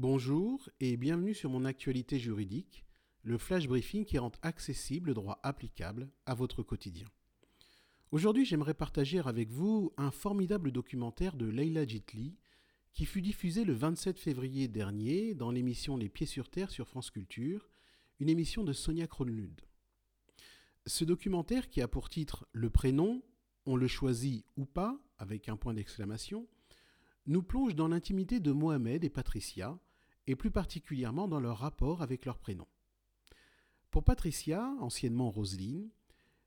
Bonjour et bienvenue sur mon actualité juridique, le flash briefing qui rend accessible le droit applicable à votre quotidien. Aujourd'hui, j'aimerais partager avec vous un formidable documentaire de Leila Jitli qui fut diffusé le 27 février dernier dans l'émission Les Pieds sur Terre sur France Culture, une émission de Sonia Kronlund. Ce documentaire qui a pour titre Le prénom, on le choisit ou pas, avec un point d'exclamation, nous plonge dans l'intimité de Mohamed et Patricia, et plus particulièrement dans leur rapport avec leur prénom. Pour Patricia, anciennement Roselyne,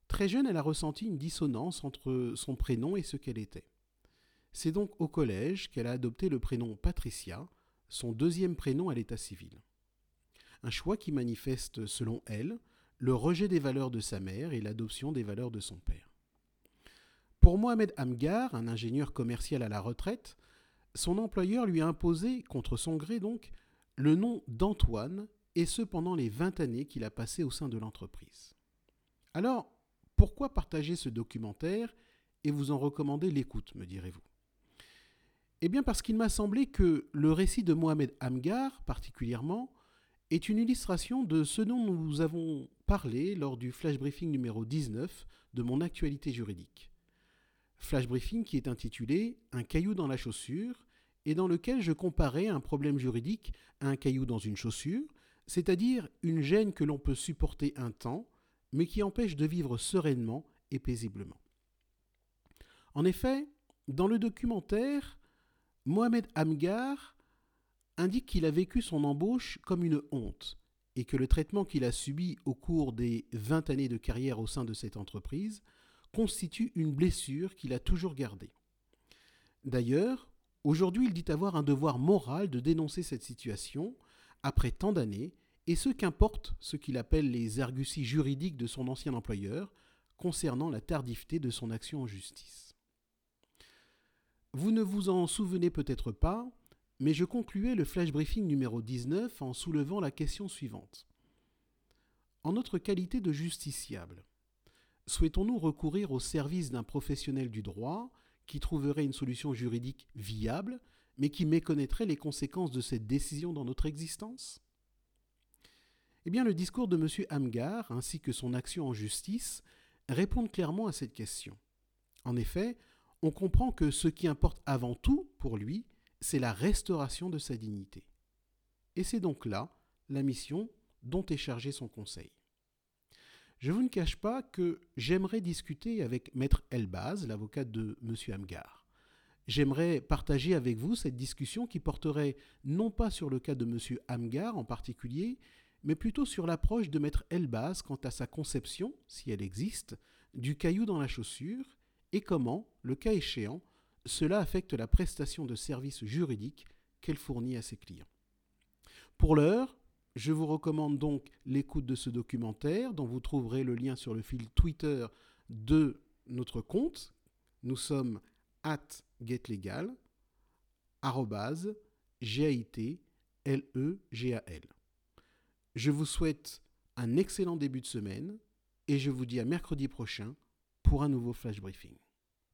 très jeune, elle a ressenti une dissonance entre son prénom et ce qu'elle était. C'est donc au collège qu'elle a adopté le prénom Patricia, son deuxième prénom à l'état civil. Un choix qui manifeste, selon elle, le rejet des valeurs de sa mère et l'adoption des valeurs de son père. Pour Mohamed Amgar, un ingénieur commercial à la retraite, son employeur lui a imposé, contre son gré donc, le nom d'Antoine, et ce pendant les 20 années qu'il a passées au sein de l'entreprise. Alors, pourquoi partager ce documentaire et vous en recommander l'écoute, me direz-vous? Eh bien parce qu'il m'a semblé que le récit de Mohamed Amgar, particulièrement, est une illustration de ce dont nous avons parlé lors du flash briefing numéro 19 de mon actualité juridique. Flash briefing qui est intitulé Un caillou dans la chaussure et dans lequel je comparais un problème juridique à un caillou dans une chaussure, c'est-à-dire une gêne que l'on peut supporter un temps, mais qui empêche de vivre sereinement et paisiblement. En effet, dans le documentaire, Mohamed Amgar indique qu'il a vécu son embauche comme une honte et que le traitement qu'il a subi au cours des 20 années de carrière au sein de cette entreprise constitue une blessure qu'il a toujours gardée. D'ailleurs, Aujourd'hui, il dit avoir un devoir moral de dénoncer cette situation après tant d'années, et ce qu'importe ce qu'il appelle les arguties juridiques de son ancien employeur concernant la tardivité de son action en justice. Vous ne vous en souvenez peut-être pas, mais je concluais le flash briefing numéro 19 en soulevant la question suivante. En notre qualité de justiciable, souhaitons-nous recourir au service d'un professionnel du droit qui trouverait une solution juridique viable, mais qui méconnaîtrait les conséquences de cette décision dans notre existence? Eh bien, le discours de M. Amgar, ainsi que son action en justice, répondent clairement à cette question. En effet, on comprend que ce qui importe avant tout pour lui, c'est la restauration de sa dignité. Et c'est donc là la mission dont est chargé son conseil. Je vous ne cache pas que j'aimerais discuter avec Maître Elbaz, l'avocat de M. Amgar. J'aimerais partager avec vous cette discussion qui porterait non pas sur le cas de M. Amgar en particulier, mais plutôt sur l'approche de Maître Elbaz quant à sa conception, si elle existe, du caillou dans la chaussure et comment, le cas échéant, cela affecte la prestation de services juridiques qu'elle fournit à ses clients. Pour l'heure, je vous recommande donc l'écoute de ce documentaire dont vous trouverez le lien sur le fil Twitter de notre compte. Nous sommes at getlegal. Je vous souhaite un excellent début de semaine et je vous dis à mercredi prochain pour un nouveau flash briefing.